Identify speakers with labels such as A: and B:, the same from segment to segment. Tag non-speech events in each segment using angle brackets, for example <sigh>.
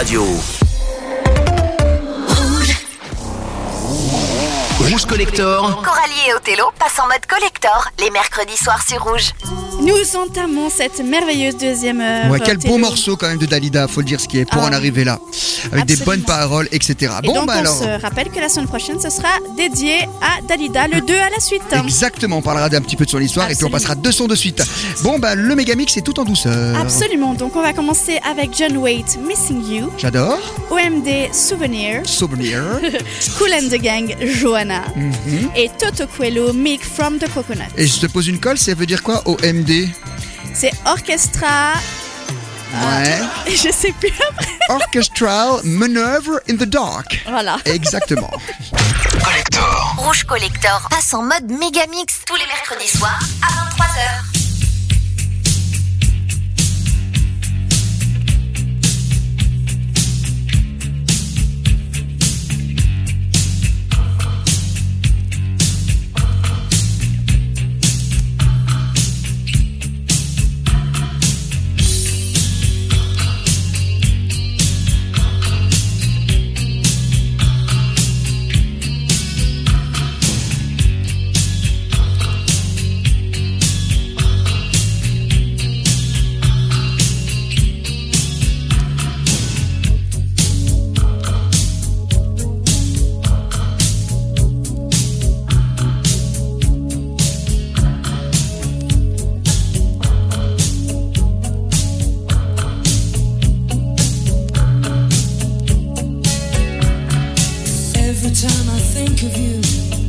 A: Radio. Rouge Collector.
B: Coralie et Othello passent en mode collector les mercredis soirs sur Rouge.
C: Nous entamons cette merveilleuse deuxième heure.
D: Ouais, quel beau morceau quand même de Dalida, faut le dire ce qui est, pour
C: Ah.
D: en arriver là. Avec des bonnes paroles, etc.
C: Et
D: bon,
C: donc
D: bah
C: on
D: alors.
C: se rappelle que la semaine prochaine ce sera dédié à Dalida, le 2 à la suite.
D: Exactement, on parlera d'un petit peu de son histoire et puis on passera deux sons de suite. Bon, bah le Megamix est tout en douceur.
C: Absolument, donc on va commencer avec John Waite, Missing You,
D: J'adore.
C: OMD, Souvenir,
D: Souvenir. <laughs>
C: Cool and the Gang, Johanna,
D: Mhm.
C: et Toto Coelho, Milk from the Coconut.
D: Et je te pose une colle, ça veut dire quoi OMD
C: C'est Orchestra,
D: Ouais. <laughs>
C: je sais plus après.
D: Orchestral Maneuver in the Dark.
C: Voilà.
D: Exactement. <laughs>
A: Collector.
B: Rouge Collector passe en mode méga mix tous les mercredis soirs à 23h.
E: Every
F: time I think of you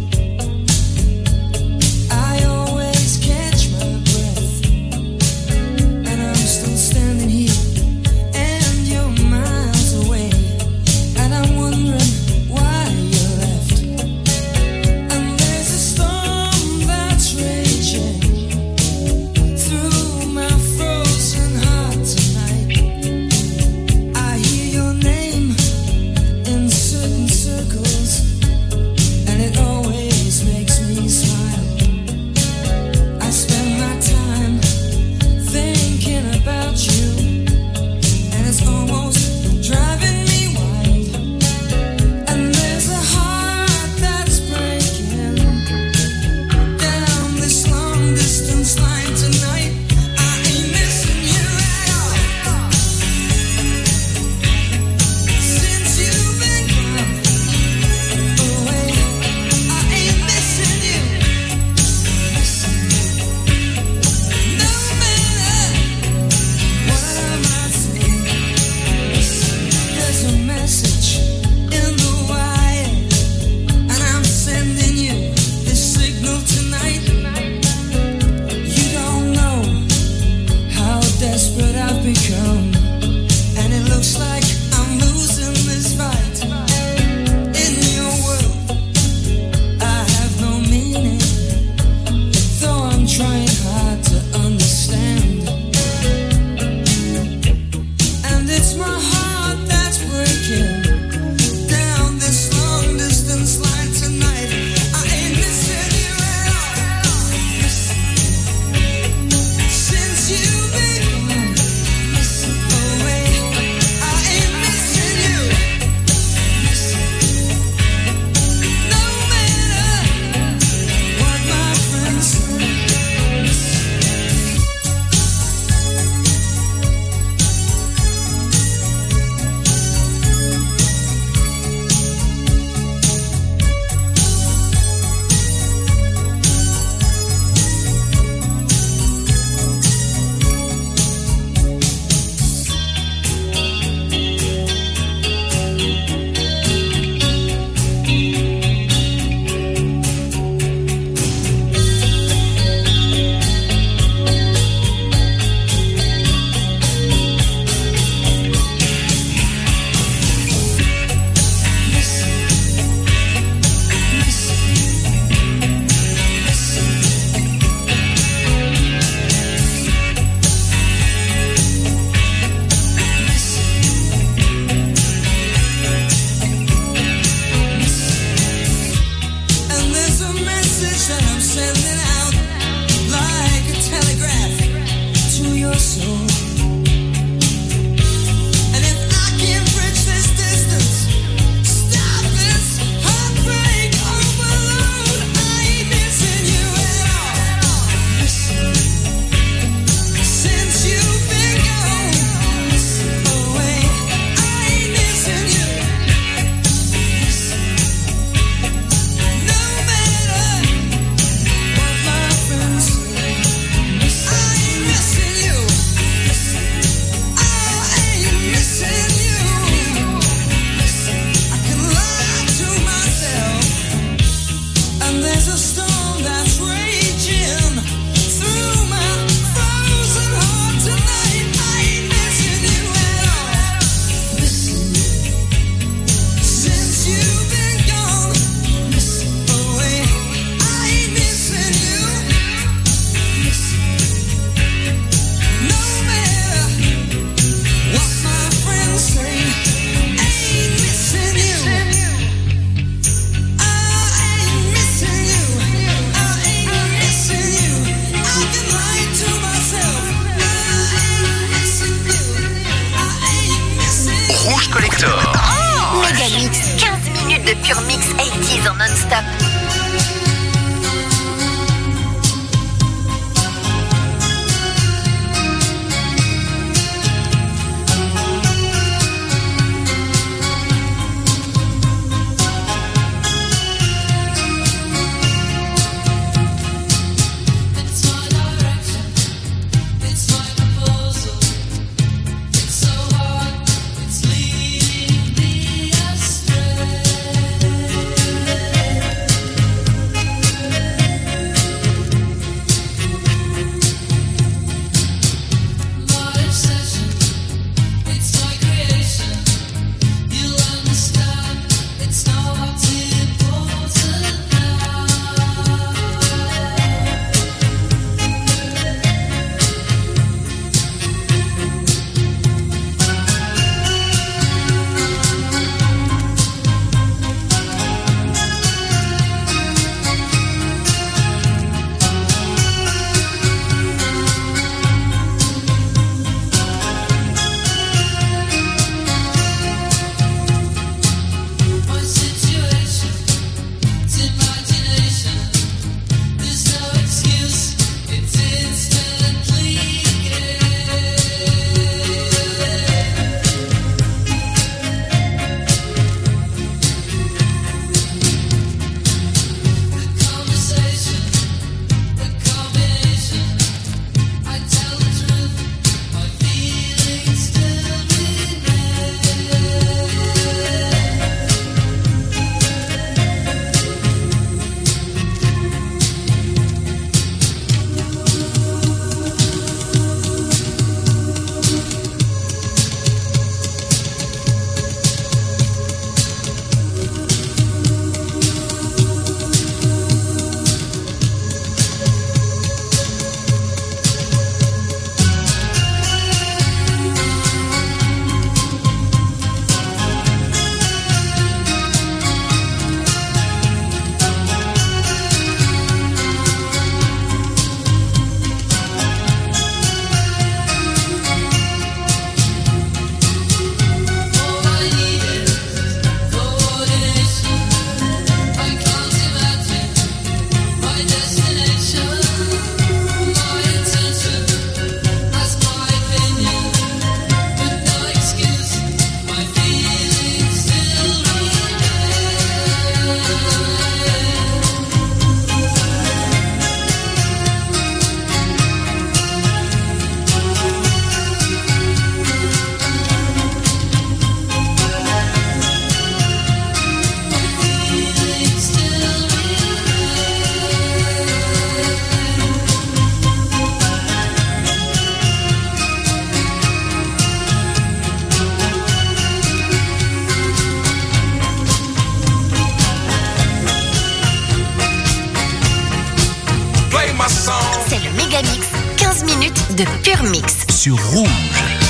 F: de Mix
G: sur Rouge.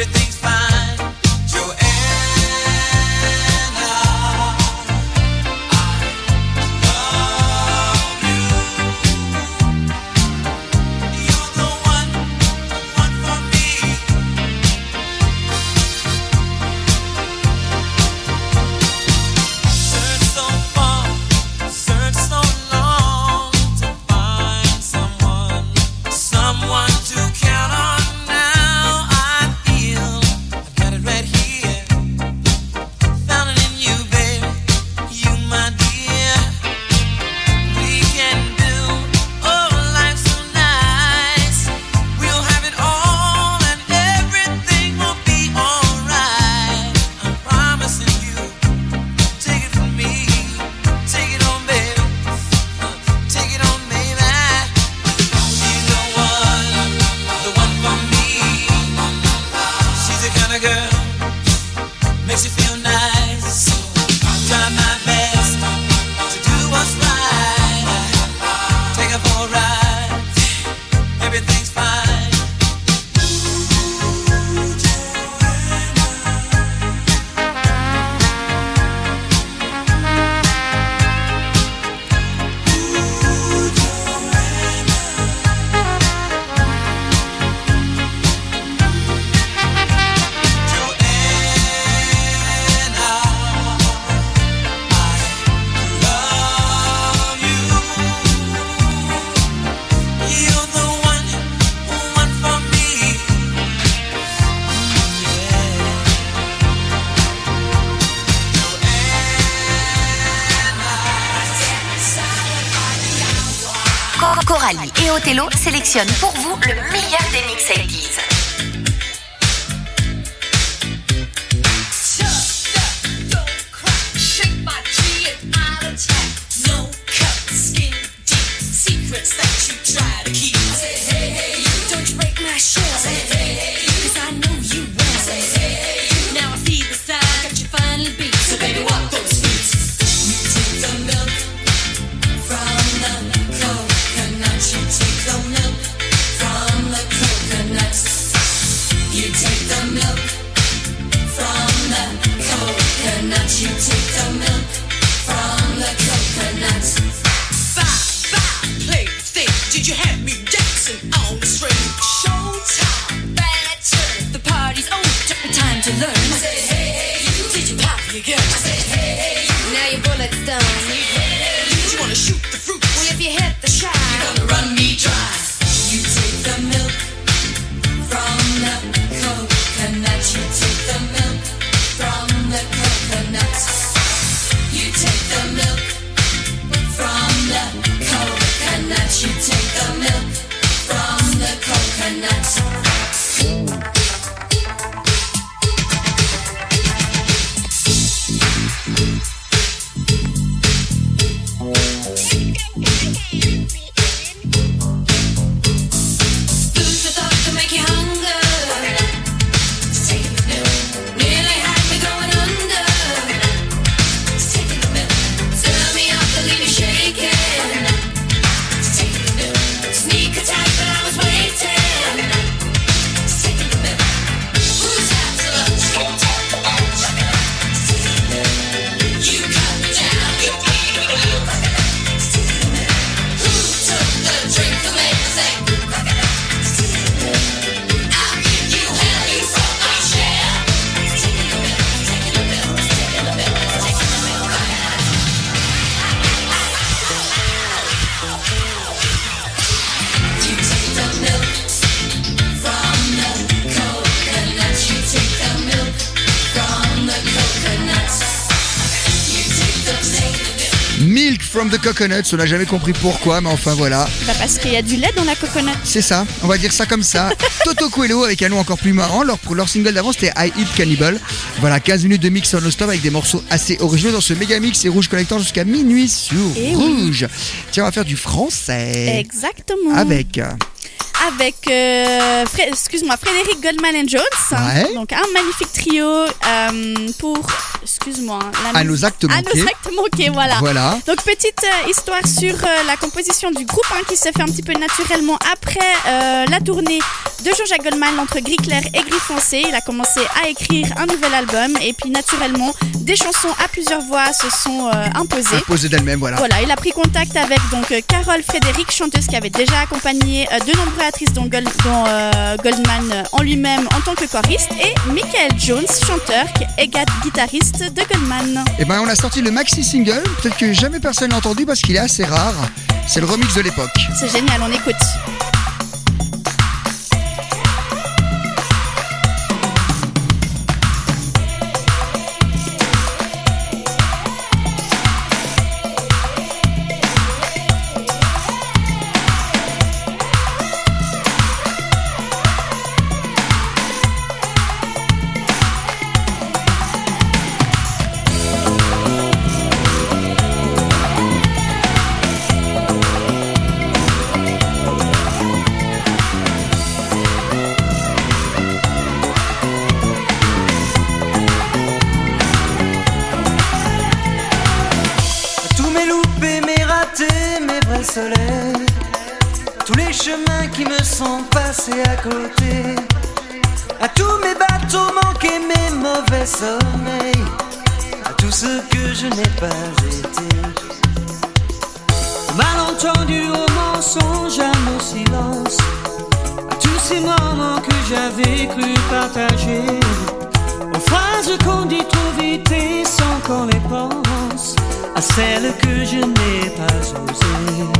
H: everything's
F: Coralie et Othello sélectionnent pour vous le meilleur des mix
D: 80 Coconuts. On n'a jamais compris pourquoi, mais enfin voilà.
C: Bah, parce qu'il y a du lait dans la coconut.
D: C'est ça, on va dire ça comme ça. <laughs> Toto Coelho avec un nom encore plus marrant. Leur, leur single d'avant c'était I Eat Cannibal. Voilà, 15 minutes de mix en stop avec des morceaux assez originaux dans ce méga mix et Rouge Collector jusqu'à minuit sur
C: Eh oui.
D: Rouge. Tiens, on va faire du français.
C: Exactement.
D: Avec.
C: Avec, euh, Fré- excuse-moi, Frédéric Goldman and Jones.
D: Ouais.
C: Donc un magnifique trio euh, pour, excuse-moi,
D: À nos actes
C: À nos actes manqués, voilà.
D: Voilà.
C: Donc petite euh, histoire sur la composition du groupe hein, qui se fait un petit peu naturellement après la tournée de Jean-Jacques Goldman entre gris clair et gris foncé. Il a commencé à écrire un nouvel album et puis naturellement des chansons à plusieurs voix se sont imposées.
D: Imposé d'elle-même, voilà.
C: Voilà, il a pris contact avec donc Carole Frédéric, chanteuse qui avait déjà accompagné de nombreuses artistes dont, Gold- dont, euh, Goldman en lui-même en tant que choriste et Michael Jones, chanteur ga- guitariste de Goldman.
D: Et ben on a sorti le maxi single, peut-être que jamais personne l'a entendu parce qu'il est assez rare. C'est le remix de l'époque.
C: C'est génial, on écoute.
I: À tout ce que je n'ai pas été. Malentendu au mensonge, à nos silences. À tous ces moments que j'avais cru partager. Aux phrases qu'on dit trop vite et sans qu'on les pense À celles que je n'ai pas osées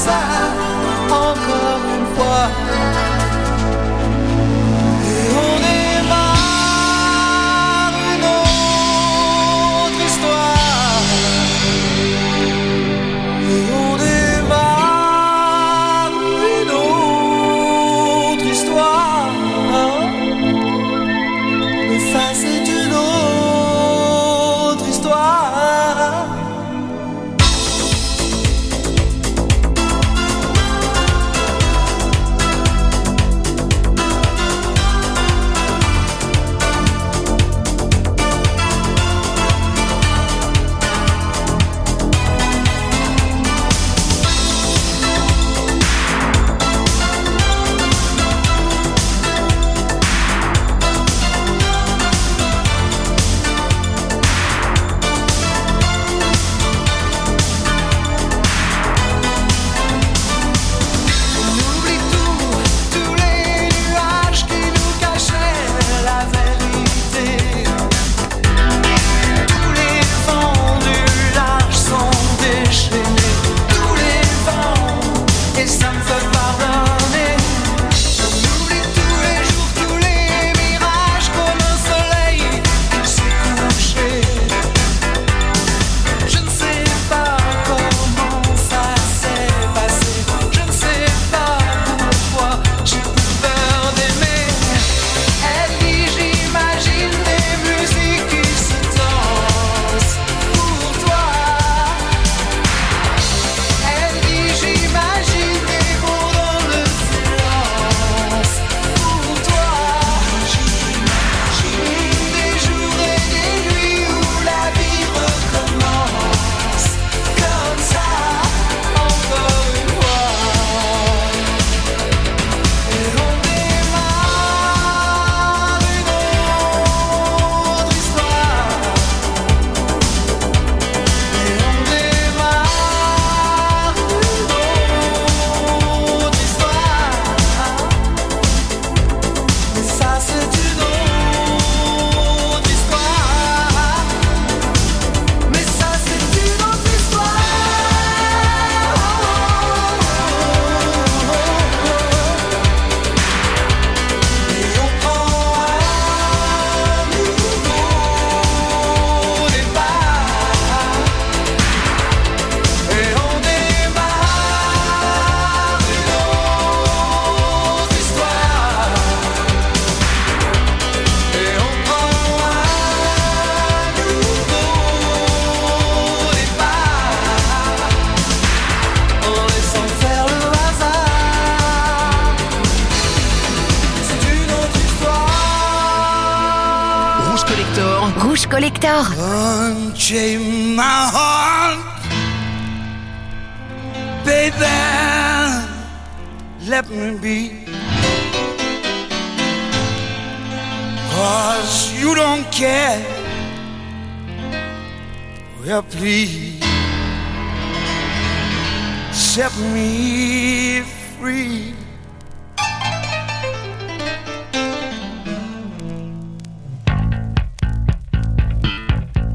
J: ça, encore une fois.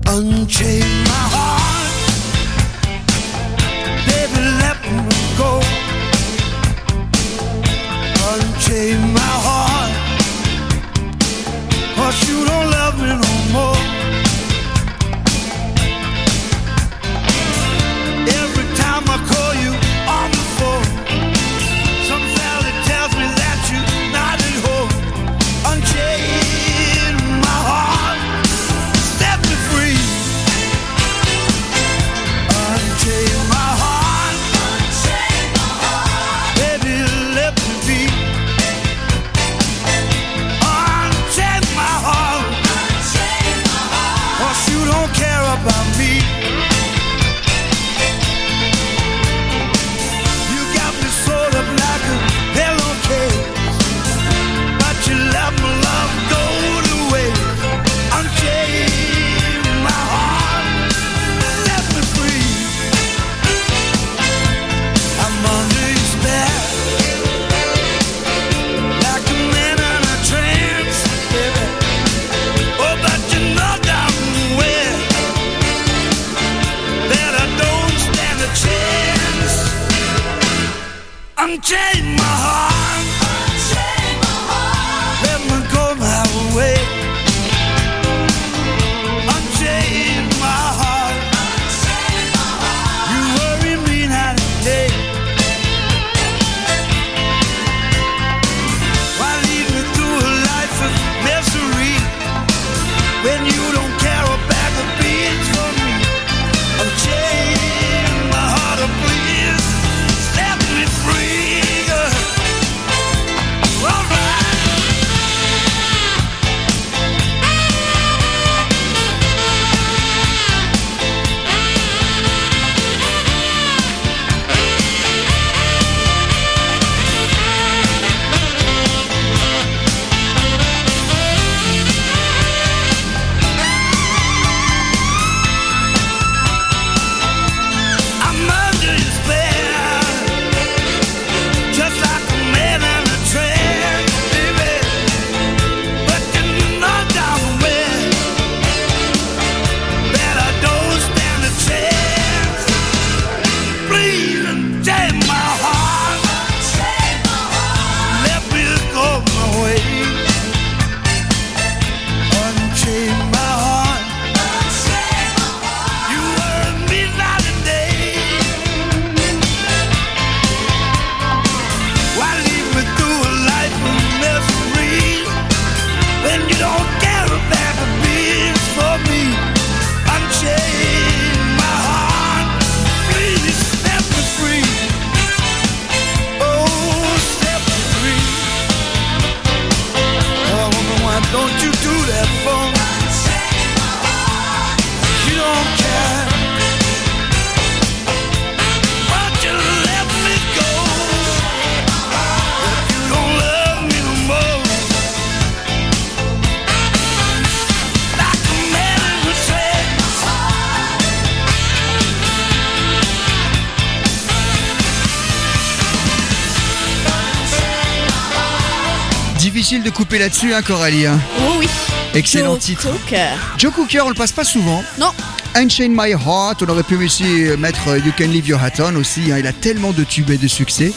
J: Unchain my heart, baby, let me go. Unchain my Cause you don't
D: love me no là-dessus, hein, Coralie. hein.
C: Oh oui.
D: Excellent
C: Joe
D: titre.
C: Cocker.
D: Joe Cooker, on le passe pas souvent.
C: Non.
D: Unchain My Heart, on aurait pu aussi mettre euh, You Can Leave Your Hat On aussi. hein. Il a tellement de tubes et de succès.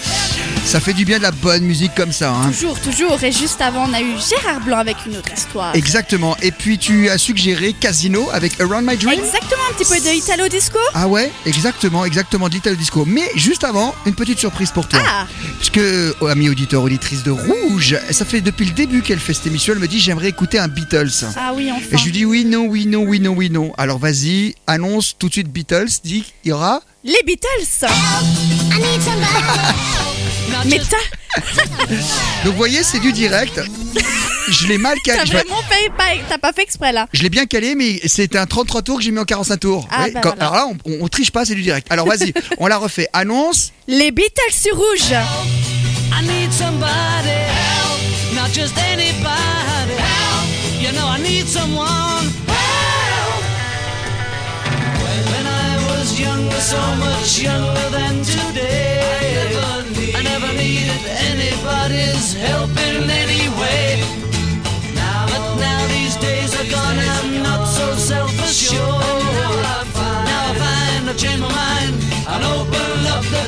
D: Ça fait du bien de la bonne musique comme ça. hein.
C: Toujours, toujours. Et juste avant, on a eu Gérard Blanc avec une autre histoire.
D: Exactement. Et puis tu as suggéré Casino avec Around My Dream.
C: Exactement, un petit peu de Italo Disco.
D: Ah ouais, exactement, exactement, de l'Italo Disco. Mais juste avant, une petite surprise pour toi.
C: Ah.
D: Puisque, oh, ami auditeur, auditrice de Rouge, ça fait depuis le début qu'elle fait cette émission, elle me dit j'aimerais écouter un Beatles.
C: Ah oui, enfin.
D: Et je lui dis oui, non, oui, non, oui, non, oui, non. Alors vas-y, annonce tout de suite Beatles, dis il y aura.
C: Les Beatles. <laughs> Mais t'as <laughs>
D: Donc vous voyez, c'est du direct. Je l'ai mal calé.
C: t'as vraiment fait, pas, t'as pas fait exprès là.
D: Je l'ai bien calé, mais c'est un 33 tours que j'ai mis en 45 tours.
C: Ah,
D: Oui,
C: bah
D: quand-
C: voilà.
D: Alors là, on, on- on triche pas, c'est du direct. Alors vas-y, <laughs> on la refait. Annonce.
C: Les Beatles sur rouge.
H: I need somebody help, not just anybody help. You know I need someone help. When I was younger, so much younger than today, I anybody's help in any. Now, but now these days are gone, I'm not so self-assured. Now I find I've changed my mind and open up the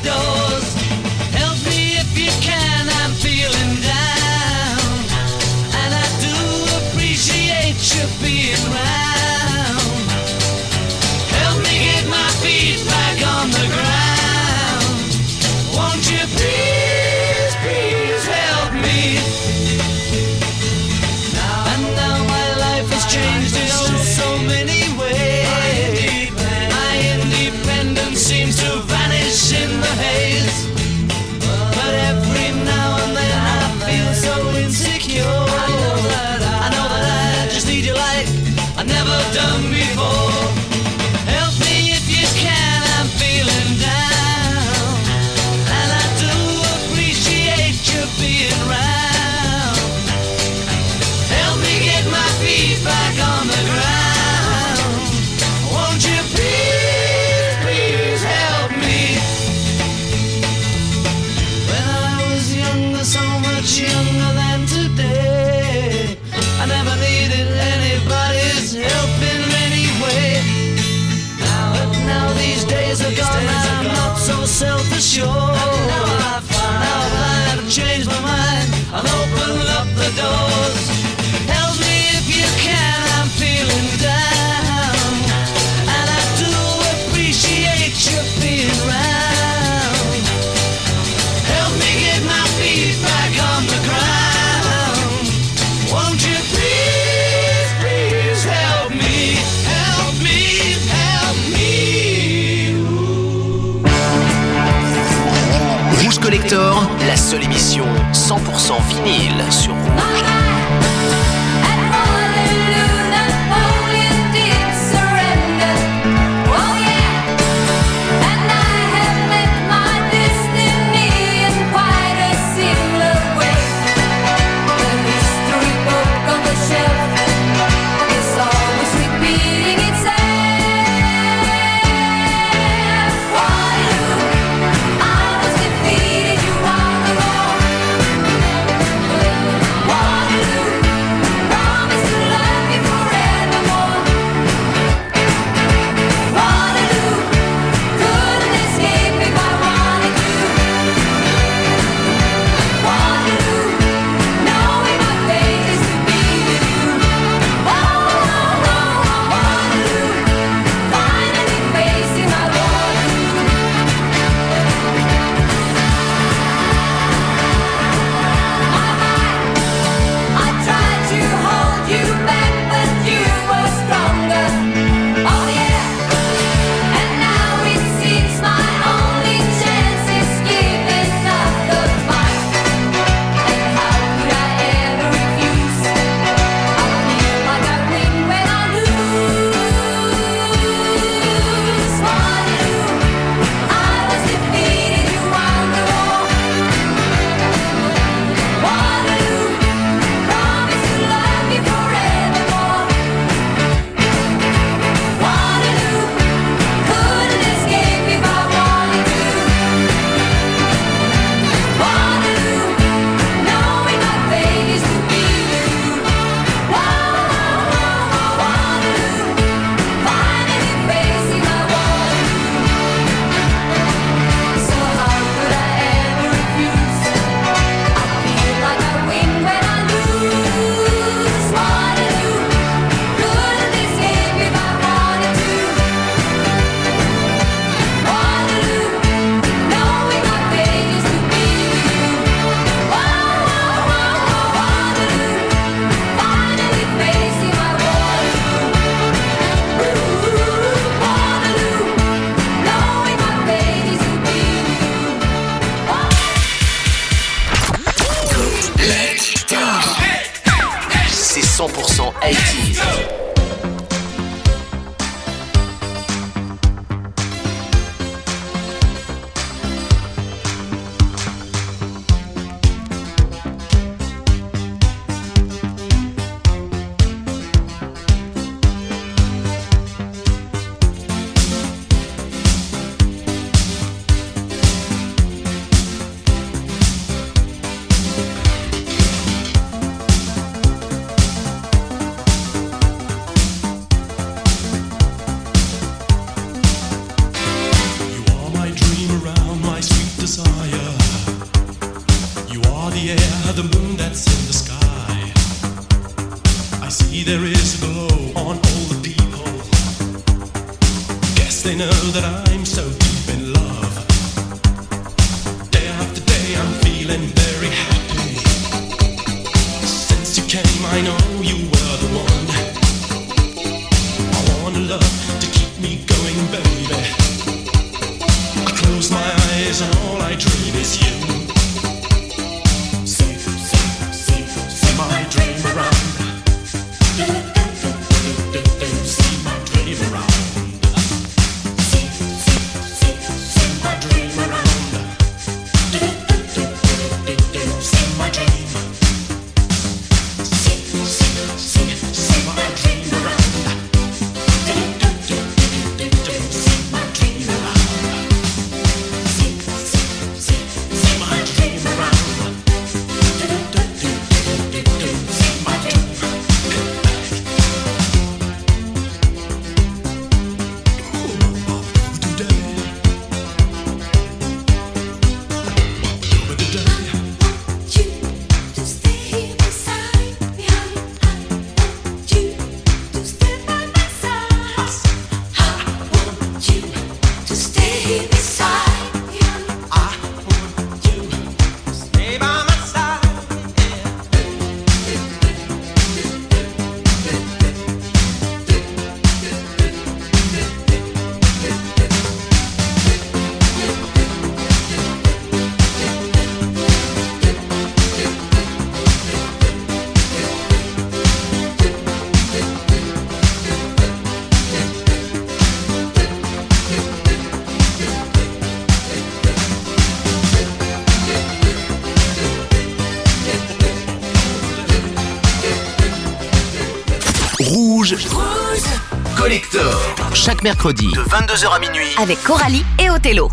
G: seule émission 100% vinyle sur Rouge.
A: mercredi de 22h à minuit
K: avec Coralie et Othello.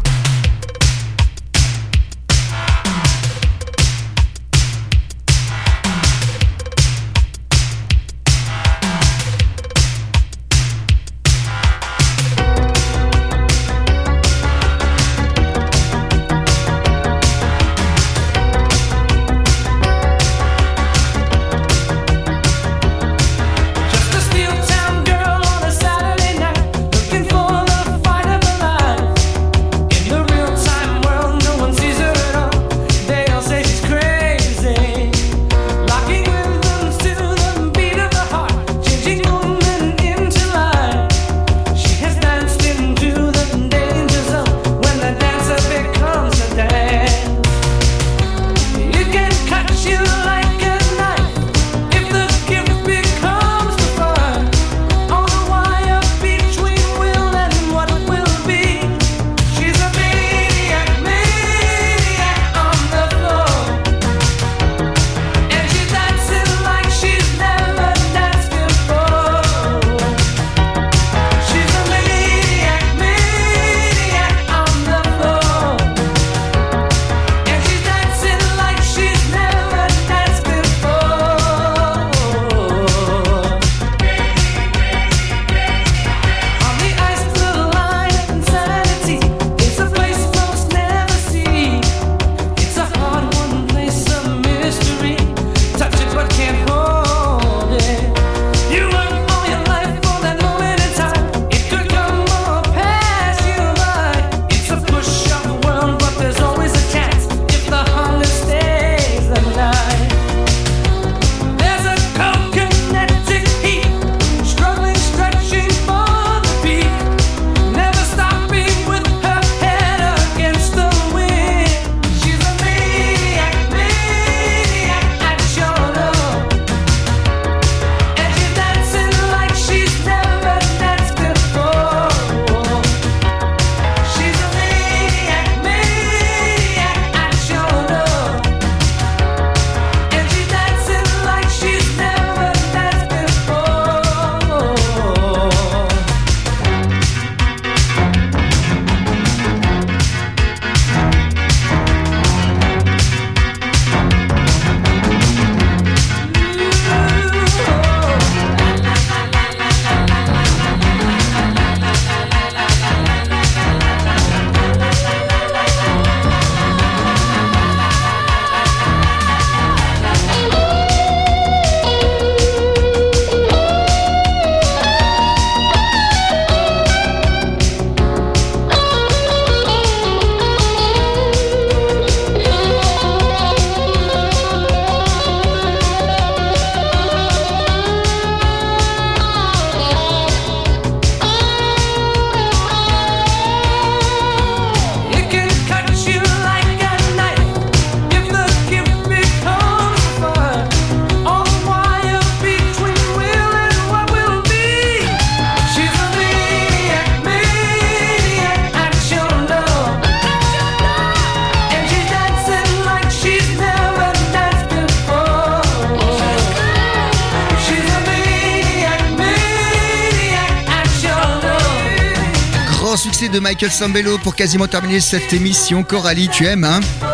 D: Michael Sambello pour quasiment terminer cette émission. Coralie, tu aimes, hein oh,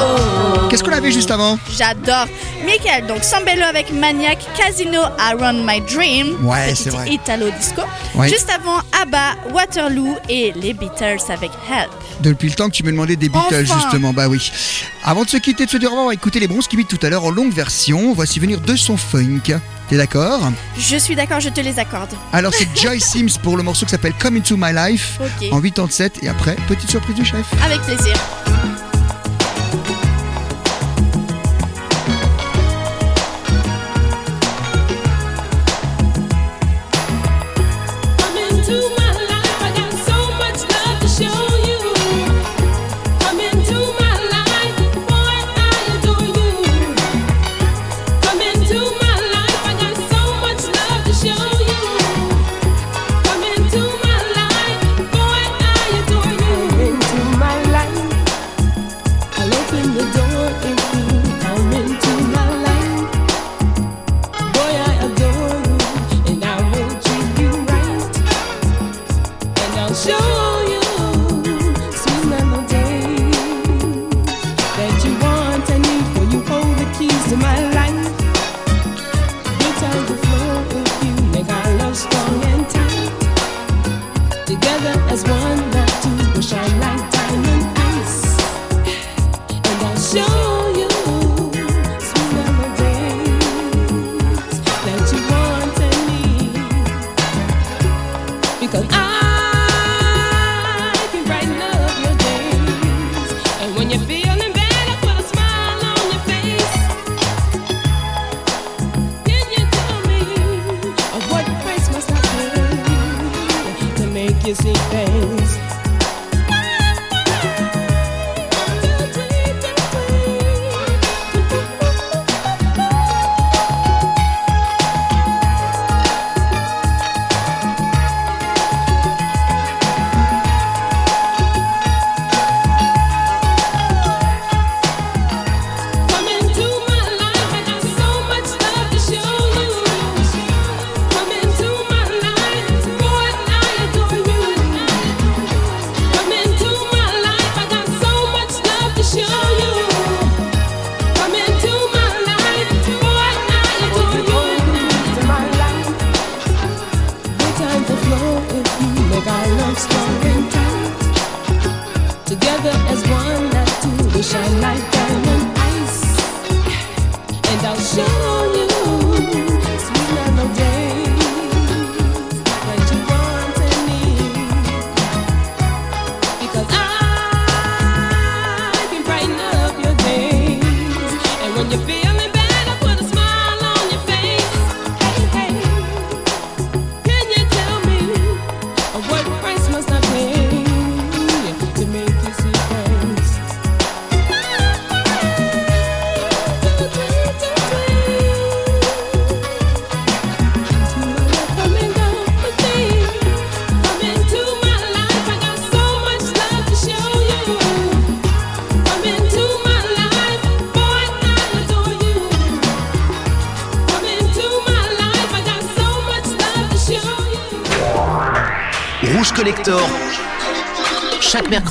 D: oh. Qu'est-ce qu'on avait juste avant
L: J'adore. Michael, donc Sambello avec Maniac, Casino, I Run My Dream.
D: Ouais.
L: Italo disco. Juste avant, ABBA, Waterloo et les Beatles avec Help.
D: Depuis le temps que tu me demandais des Beatles, justement, bah oui. Avant de se quitter, de se dire au revoir, on va écouter les Bronze qui tout à l'heure en longue version. Voici venir de son funk. T'es d'accord
L: Je suis d'accord, je te les accorde.
D: Alors c'est Joy <laughs> Sims pour le morceau qui s'appelle Come Into My Life en 87 et après, petite surprise du chef.
L: Avec plaisir.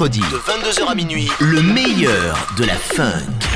G: de 22h à minuit, le meilleur de la funk.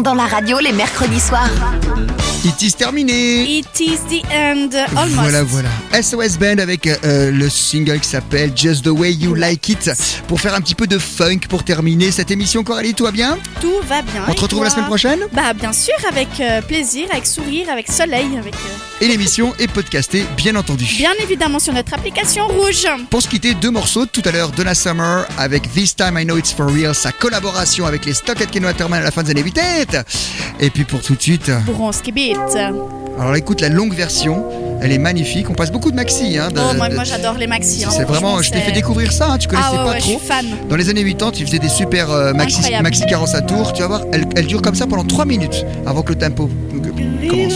B: Sont dans la radio les mercredis soirs.
K: It is terminé.
C: It is the end, almost.
K: Voilà, voilà. SOS Band avec euh, le single qui s'appelle Just the Way You Like It pour faire un petit peu de funk pour terminer cette émission. Coralie, tout va bien?
C: Tout va bien.
K: On te
C: Et
K: retrouve la semaine prochaine?
C: Bah bien sûr, avec euh, plaisir, avec sourire, avec soleil, avec euh,
K: Et l'émission est podcastée, bien entendu.
C: bien évidemment sur notre application rouge.
K: Pour se quitter, deux morceaux. Tout à l'heure, Donna Summer avec This Time I Know It's For Real, sa collaboration avec les Stock at Keno Waterman à la fin des années 80. Et puis pour tout de suite,
C: Bronski Beat.
K: alors écoute la longue version, elle est magnifique. On passe beaucoup de maxi. Hein, de-
C: Oh, moi, moi j'adore les maxi. hein,
K: C'est vraiment,
C: franchement,
K: je t'ai fait découvrir ça, hein, tu connaissais
C: Ah ouais,
K: pas
C: ouais, je
K: trop.
C: suis fan.
K: Dans les années 80, ils faisaient des super euh, maxi, maxi 45 tours. Tu vas voir, elle, elle dure comme ça pendant 3 minutes avant que le tempo commence.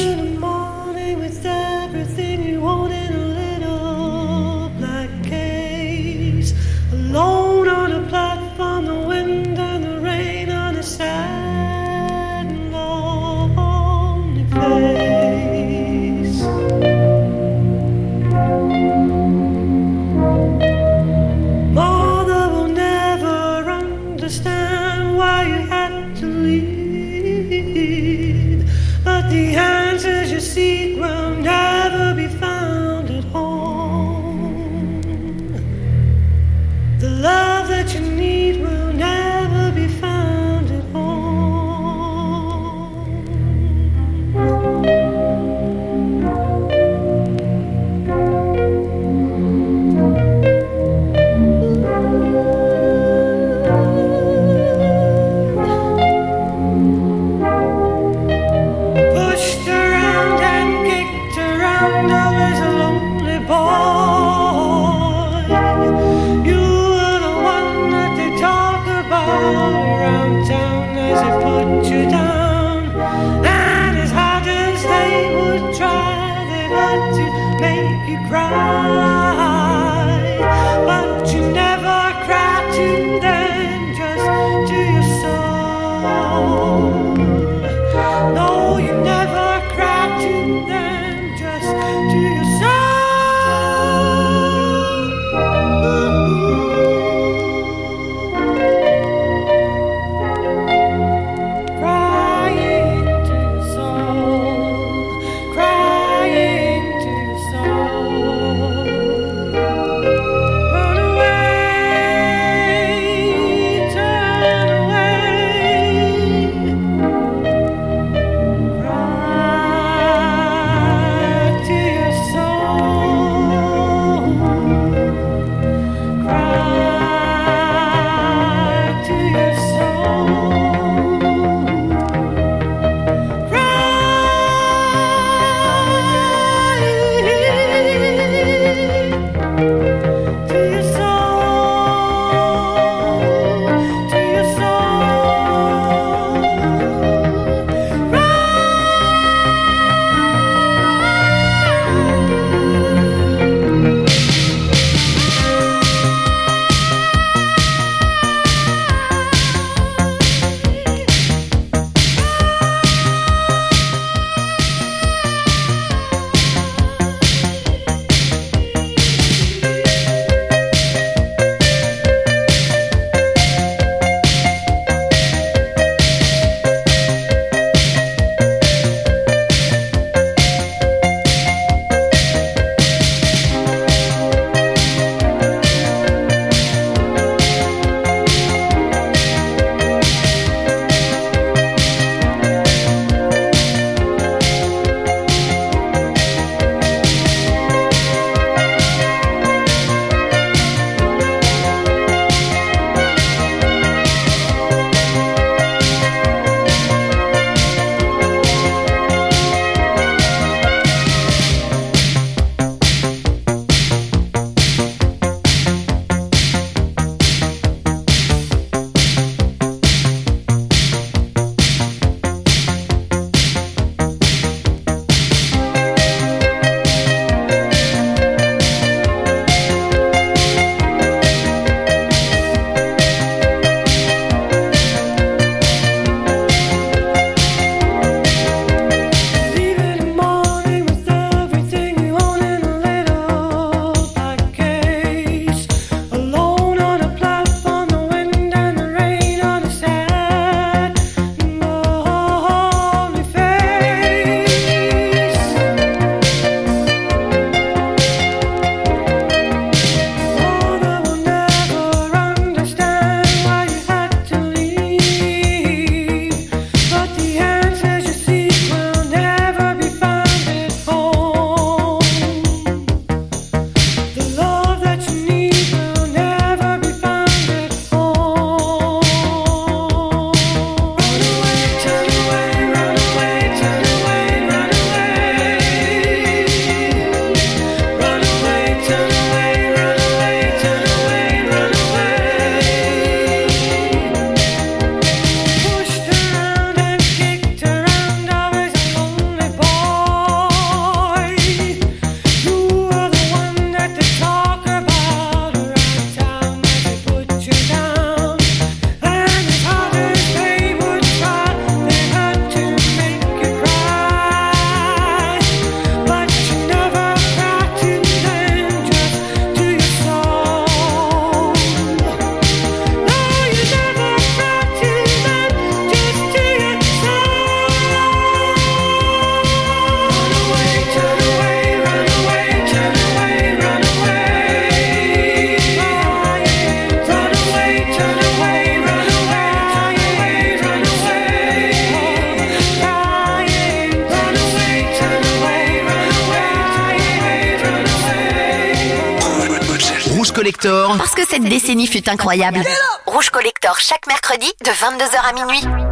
A: Collector,
B: Parce que cette décennie fut incroyable. Rouge Collector chaque mercredi de 22h à minuit.